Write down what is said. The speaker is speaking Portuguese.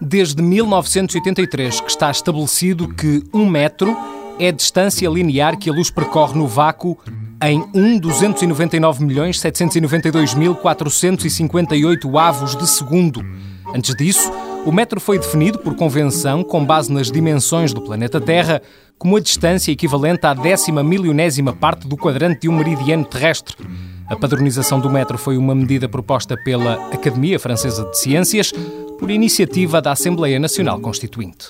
Desde 1983 que está estabelecido que um metro é a distância linear que a luz percorre no vácuo em 1.299.792.458 avos de segundo. Antes disso, o metro foi definido por convenção com base nas dimensões do planeta Terra, como a distância equivalente à décima milionésima parte do quadrante de um meridiano terrestre. A padronização do metro foi uma medida proposta pela Academia Francesa de Ciências por iniciativa da Assembleia Nacional Constituinte.